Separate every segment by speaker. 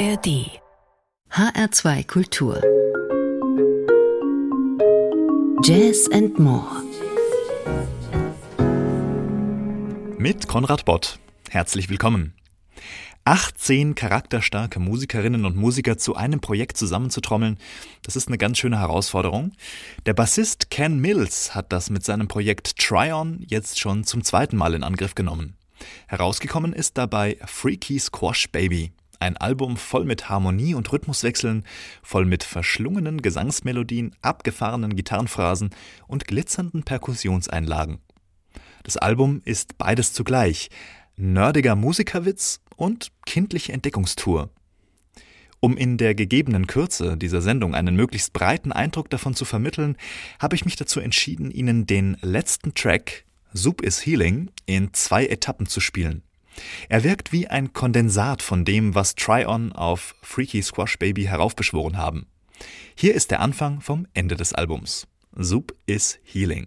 Speaker 1: ARD HR2 Kultur Jazz and More
Speaker 2: Mit Konrad Bott. Herzlich willkommen. 18 charakterstarke Musikerinnen und Musiker zu einem Projekt zusammenzutrommeln, das ist eine ganz schöne Herausforderung. Der Bassist Ken Mills hat das mit seinem Projekt Try-On jetzt schon zum zweiten Mal in Angriff genommen. Herausgekommen ist dabei Freaky Squash Baby, ein Album voll mit Harmonie und Rhythmuswechseln, voll mit verschlungenen Gesangsmelodien, abgefahrenen Gitarrenphrasen und glitzernden Perkussionseinlagen. Das Album ist beides zugleich, nerdiger Musikerwitz und kindliche Entdeckungstour. Um in der gegebenen Kürze dieser Sendung einen möglichst breiten Eindruck davon zu vermitteln, habe ich mich dazu entschieden, Ihnen den letzten Track Soup is Healing in zwei Etappen zu spielen. Er wirkt wie ein Kondensat von dem, was Try-On auf Freaky Squash Baby heraufbeschworen haben. Hier ist der Anfang vom Ende des Albums. Soup is Healing.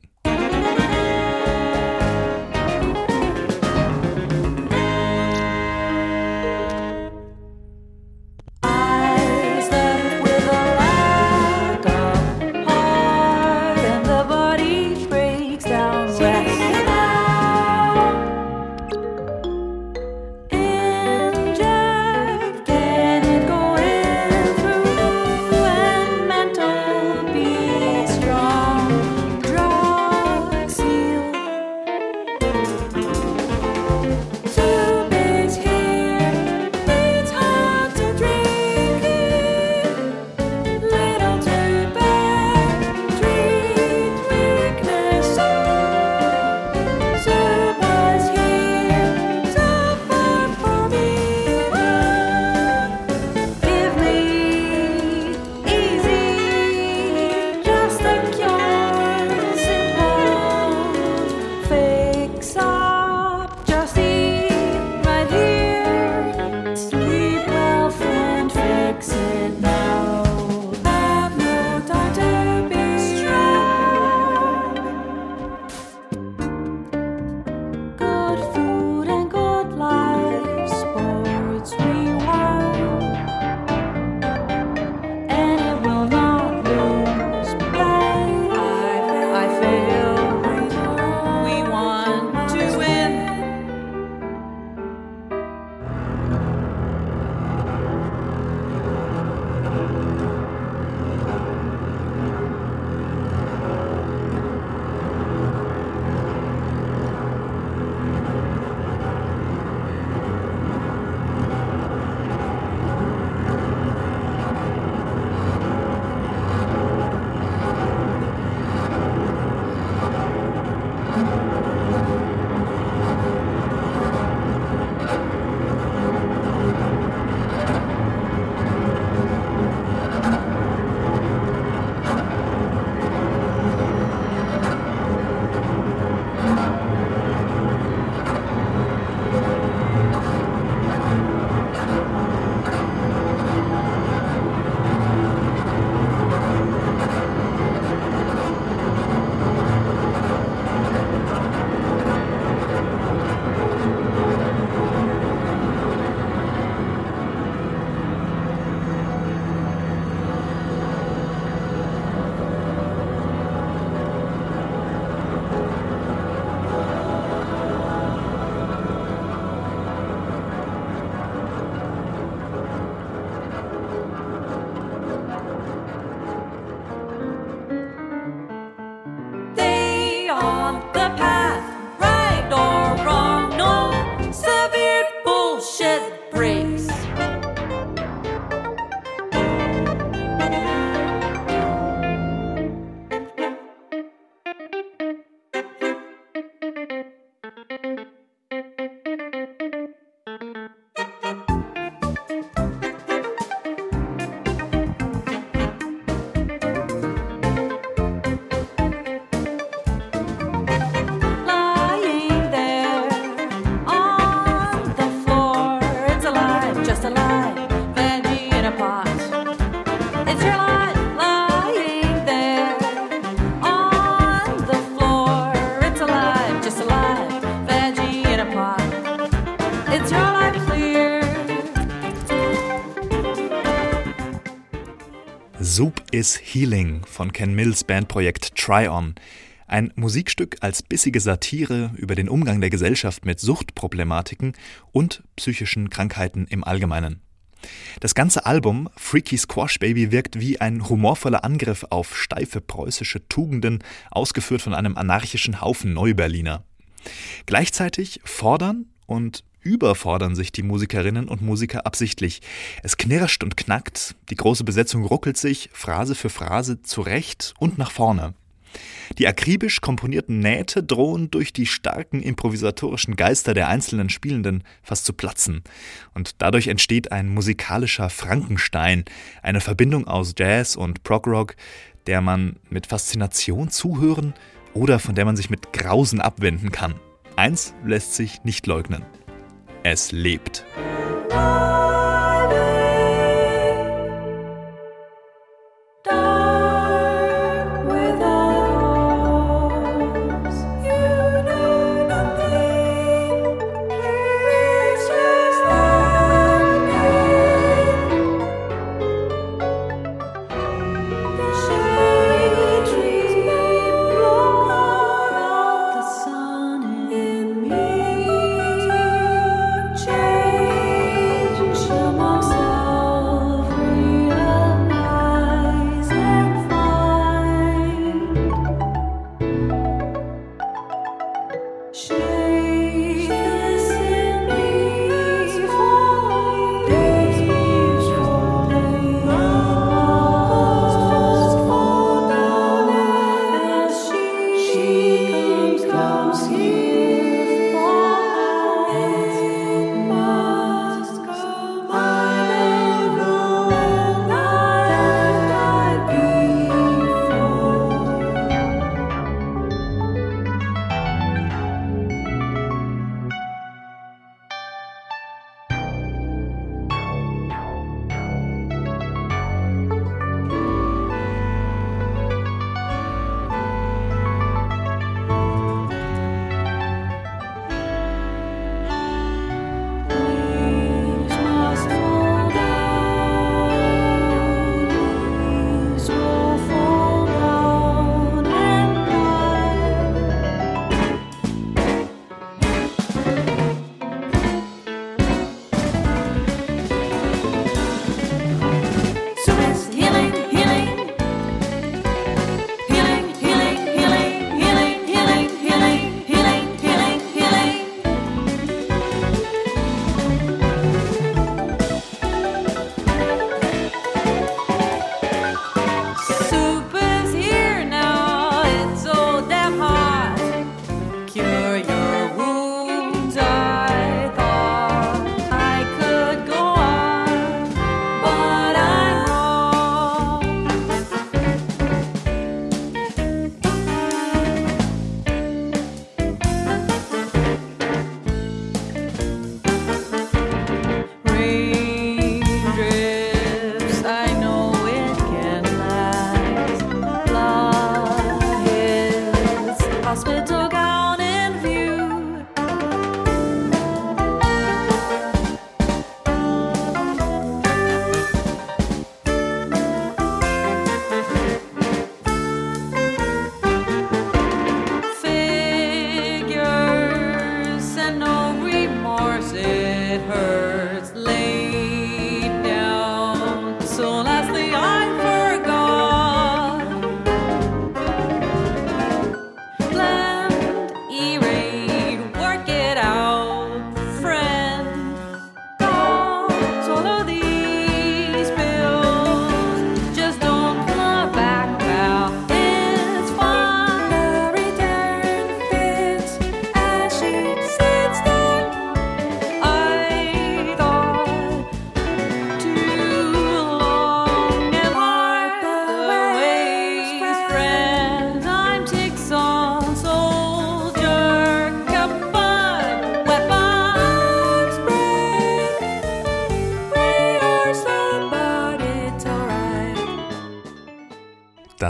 Speaker 2: Soup is Healing von Ken Mills Bandprojekt Try On. Ein Musikstück als bissige Satire über den Umgang der Gesellschaft mit Suchtproblematiken und psychischen Krankheiten im Allgemeinen. Das ganze Album Freaky Squash Baby wirkt wie ein humorvoller Angriff auf steife preußische Tugenden, ausgeführt von einem anarchischen Haufen Neuberliner. Gleichzeitig fordern und überfordern sich die Musikerinnen und Musiker absichtlich. Es knirscht und knackt, die große Besetzung ruckelt sich Phrase für Phrase zurecht und nach vorne. Die akribisch komponierten Nähte drohen durch die starken improvisatorischen Geister der einzelnen Spielenden fast zu platzen. Und dadurch entsteht ein musikalischer Frankenstein, eine Verbindung aus Jazz und Progrock, der man mit Faszination zuhören oder von der man sich mit Grausen abwenden kann. Eins lässt sich nicht leugnen. Es lebt.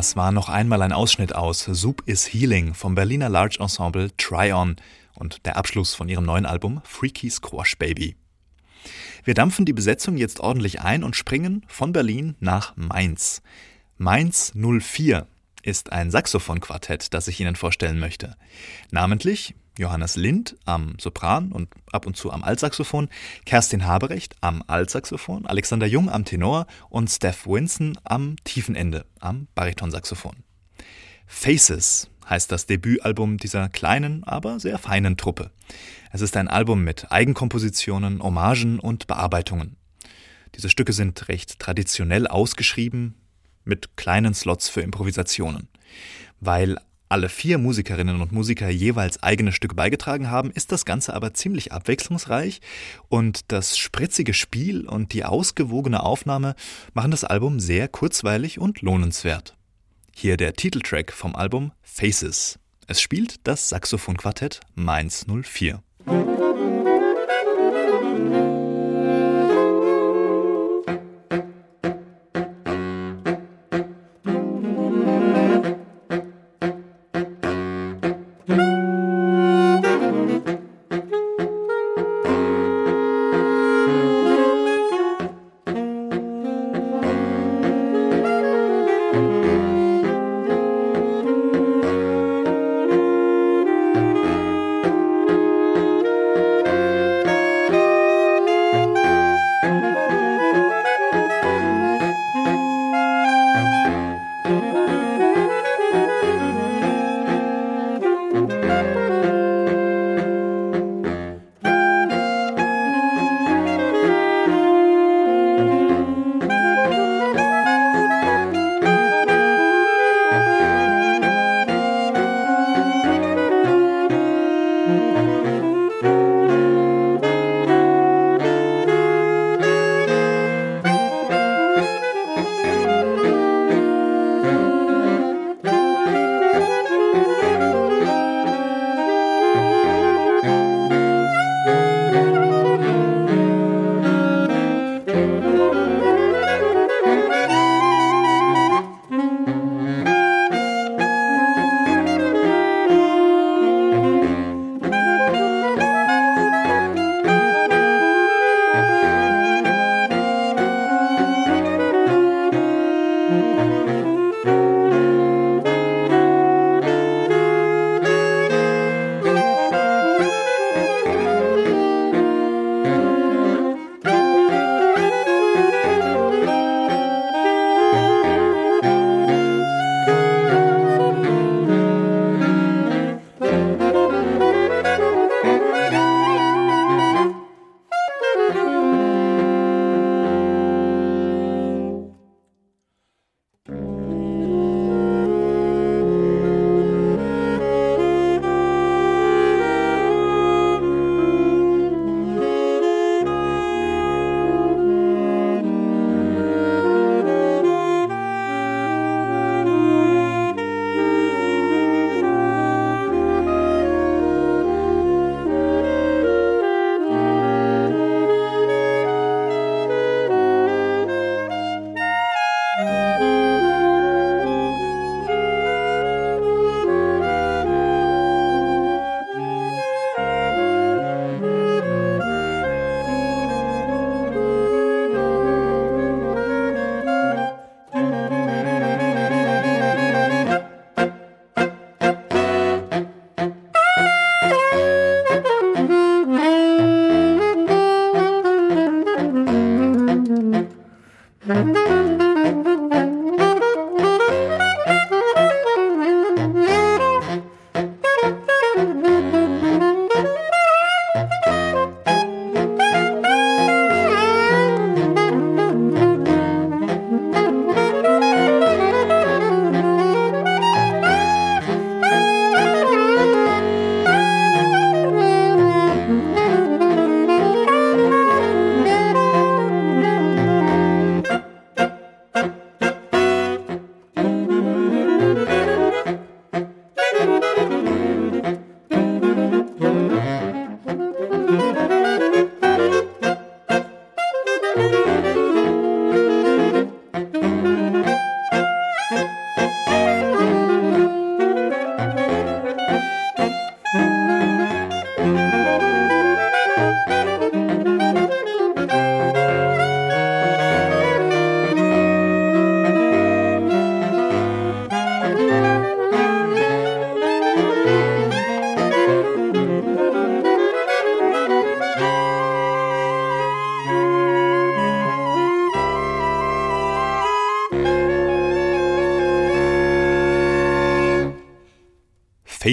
Speaker 2: Das war noch einmal ein Ausschnitt aus Soup is Healing vom Berliner Large Ensemble Try On und der Abschluss von ihrem neuen Album Freaky Squash Baby.
Speaker 3: Wir dampfen die Besetzung jetzt ordentlich ein und springen von Berlin nach Mainz. Mainz 04 ist ein Saxophonquartett, das ich Ihnen vorstellen möchte. Namentlich Johannes Lind am Sopran und ab und zu am Altsaxophon, Kerstin Haberecht am Altsaxophon, Alexander Jung am Tenor und Steph Winson am tiefen Ende am Baritonsaxophon. Faces heißt das Debütalbum dieser kleinen, aber sehr feinen Truppe. Es ist ein Album mit Eigenkompositionen, Hommagen und Bearbeitungen. Diese Stücke sind recht traditionell ausgeschrieben, mit kleinen Slots für Improvisationen. Weil alle vier Musikerinnen und Musiker jeweils eigene Stücke beigetragen haben, ist das Ganze aber ziemlich abwechslungsreich und das spritzige Spiel und die ausgewogene Aufnahme machen das Album sehr kurzweilig und lohnenswert. Hier der Titeltrack vom Album Faces. Es spielt das Saxophonquartett Mainz 04.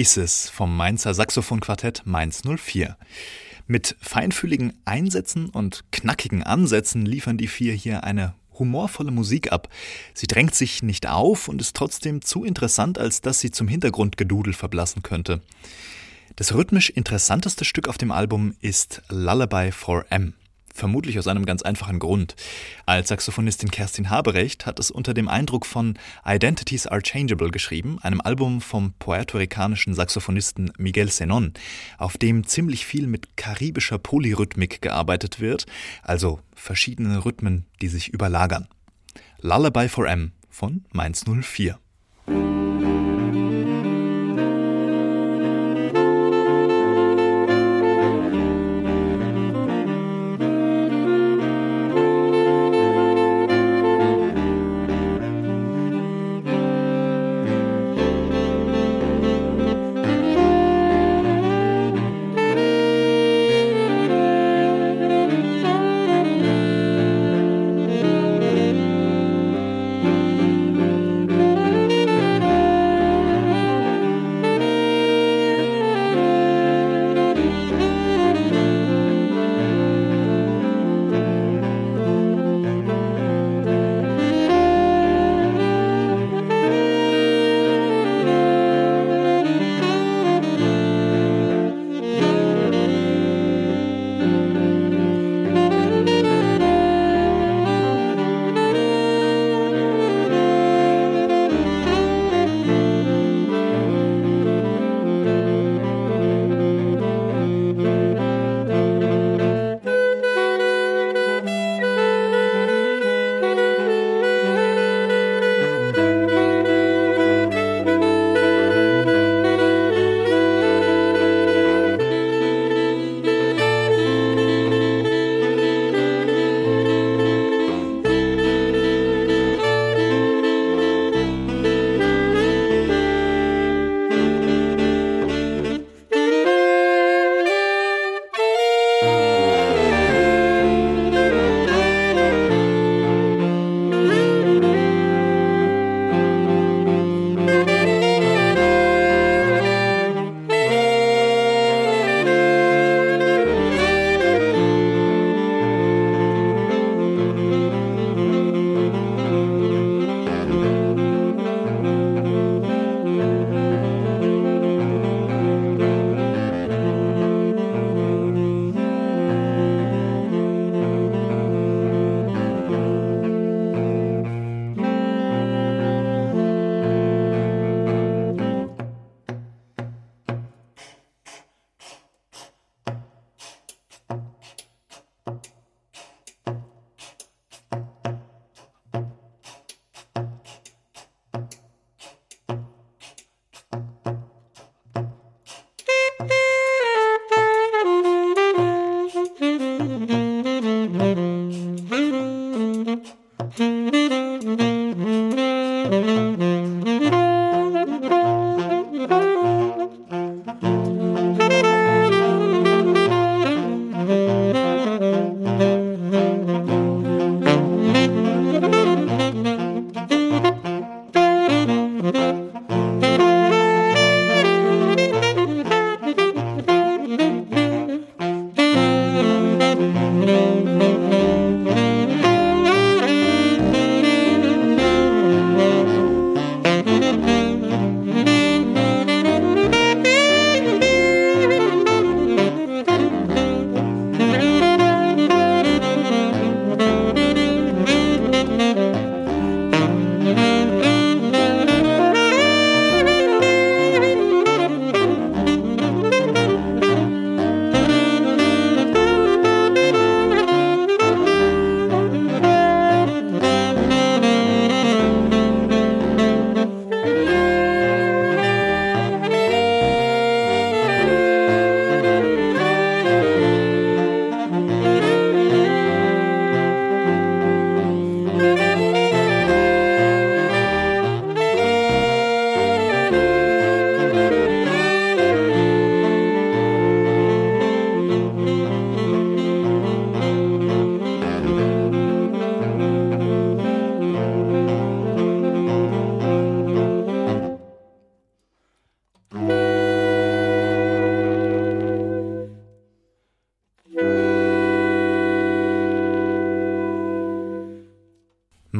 Speaker 3: Faces vom Mainzer Saxophonquartett Mainz 04. Mit feinfühligen Einsätzen und knackigen Ansätzen liefern die vier hier eine humorvolle Musik ab. Sie drängt sich nicht auf und ist trotzdem zu interessant, als dass sie zum Hintergrundgedudel verblassen könnte. Das rhythmisch interessanteste Stück auf dem Album ist Lullaby for M. Vermutlich aus einem ganz einfachen Grund. Als Saxophonistin Kerstin Haberecht hat es unter dem Eindruck von Identities Are Changeable geschrieben, einem Album vom puerto-ricanischen Saxophonisten Miguel Senon, auf dem ziemlich viel mit karibischer Polyrhythmik gearbeitet wird, also verschiedene Rhythmen, die sich überlagern. Lullaby for M von Mainz 04.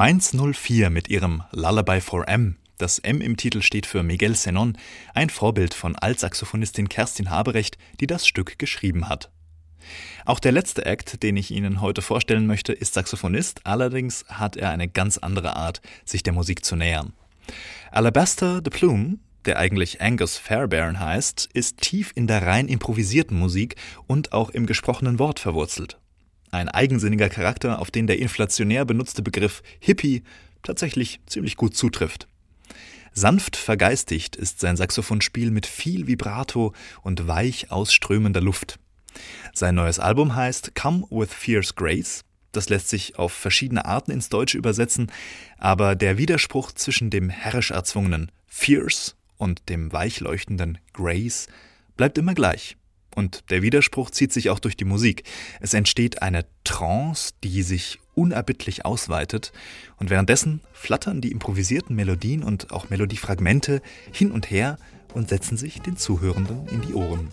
Speaker 3: Mainz 04 mit ihrem Lullaby for M. Das M im Titel steht für Miguel Senon, ein Vorbild von Altsaxophonistin Kerstin Haberecht, die das Stück geschrieben hat. Auch der letzte Act, den ich Ihnen heute vorstellen möchte, ist Saxophonist, allerdings hat er eine ganz andere Art, sich der Musik zu nähern. Alabaster the Plume, der eigentlich Angus Fairbairn heißt, ist tief in der rein improvisierten Musik und auch im gesprochenen Wort verwurzelt. Ein eigensinniger Charakter, auf den der inflationär benutzte Begriff Hippie tatsächlich ziemlich gut zutrifft. Sanft vergeistigt ist sein Saxophonspiel mit viel Vibrato und weich ausströmender Luft. Sein neues Album heißt Come with Fierce Grace. Das lässt sich auf verschiedene Arten ins Deutsche übersetzen, aber der Widerspruch zwischen dem herrisch erzwungenen Fierce und dem weichleuchtenden Grace bleibt immer gleich. Und der Widerspruch zieht sich auch durch die Musik. Es entsteht eine Trance, die sich unerbittlich ausweitet, und währenddessen flattern die improvisierten Melodien und auch Melodiefragmente hin und her und setzen sich den Zuhörenden in die Ohren.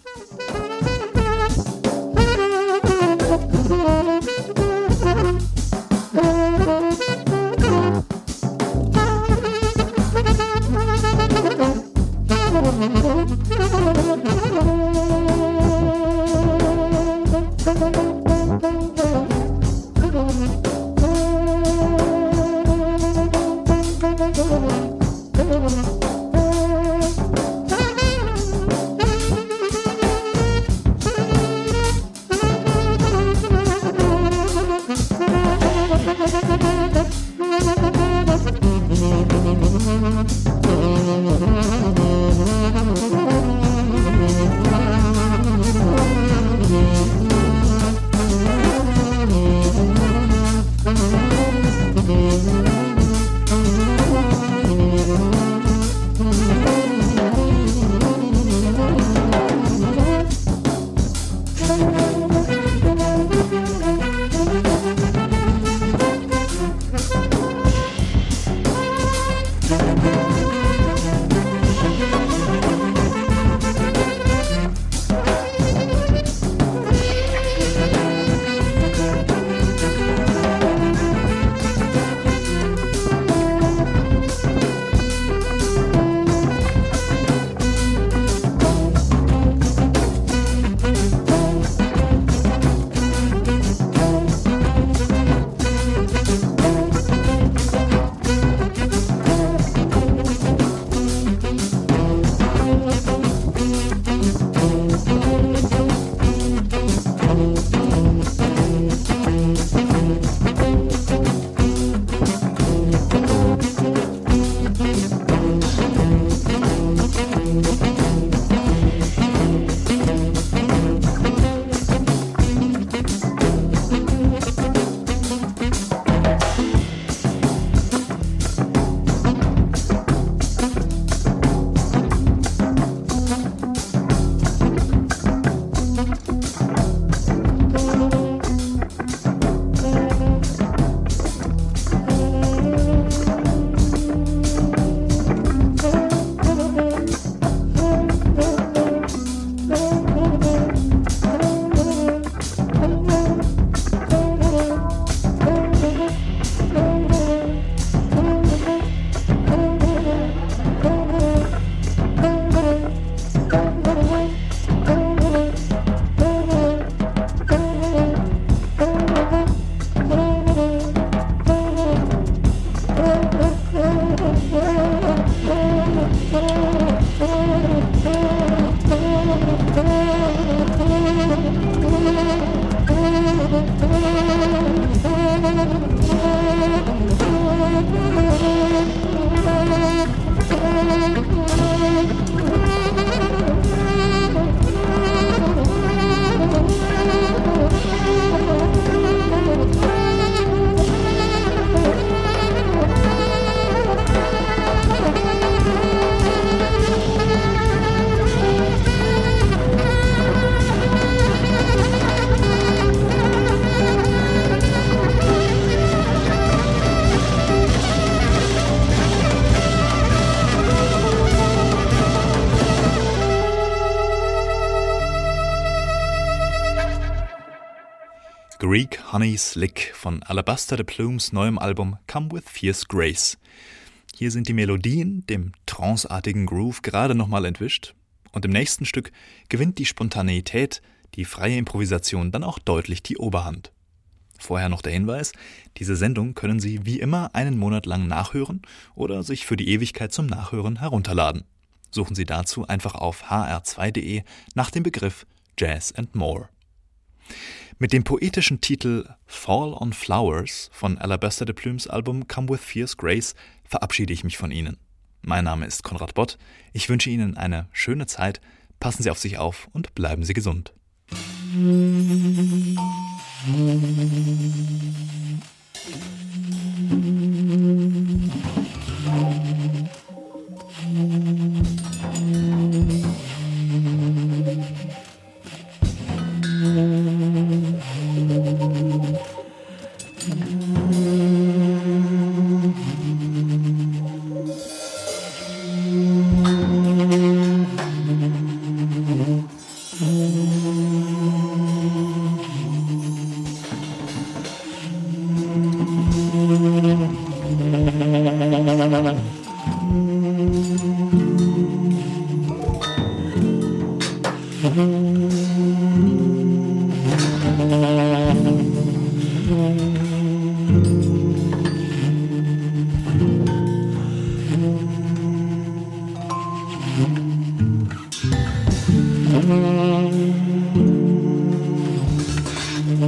Speaker 3: Musik Greek Honey Slick von Alabaster the Plumes neuem Album Come With Fierce Grace. Hier sind die Melodien dem tranceartigen Groove gerade nochmal entwischt und im nächsten Stück gewinnt die Spontaneität, die freie Improvisation dann auch deutlich die Oberhand. Vorher noch der Hinweis, diese Sendung können Sie wie immer einen Monat lang nachhören oder sich für die Ewigkeit zum Nachhören herunterladen. Suchen Sie dazu einfach auf hr2.de nach dem Begriff Jazz and More. Mit dem poetischen Titel Fall on Flowers von Alabaster de Plumes Album Come With Fierce Grace verabschiede ich mich von Ihnen. Mein Name ist Konrad Bott. Ich wünsche Ihnen eine schöne Zeit. Passen Sie auf sich auf und bleiben Sie gesund.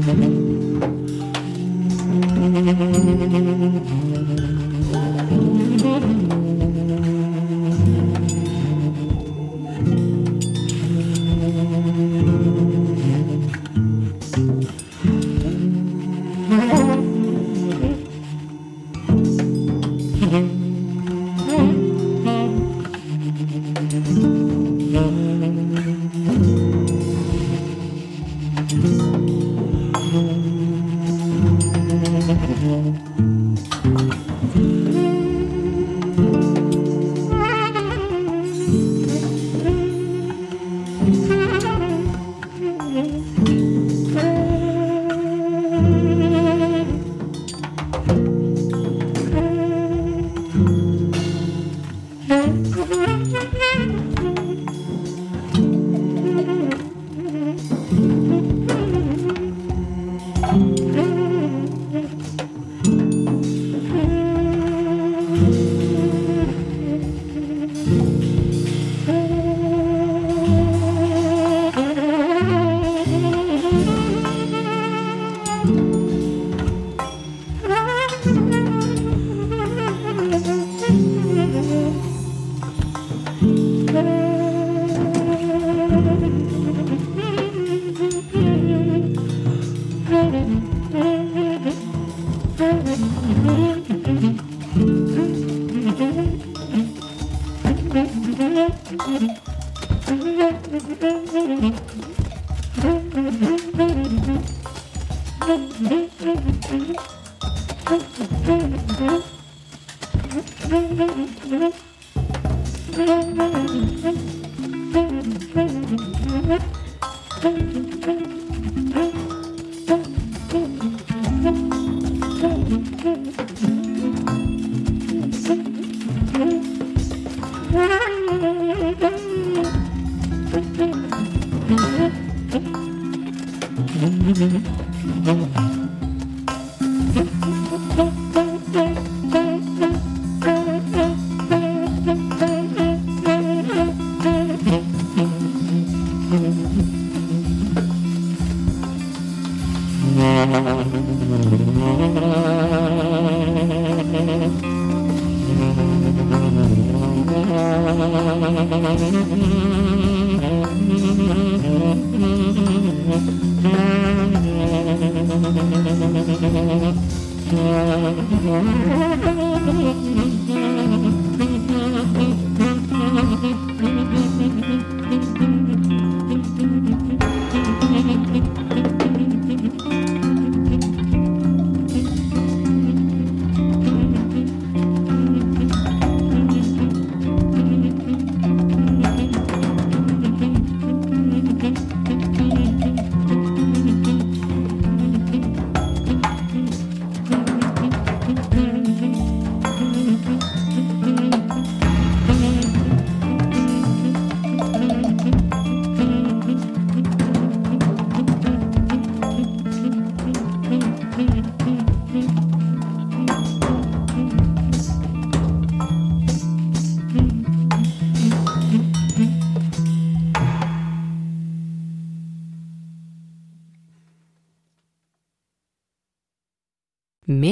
Speaker 3: mm-hmm.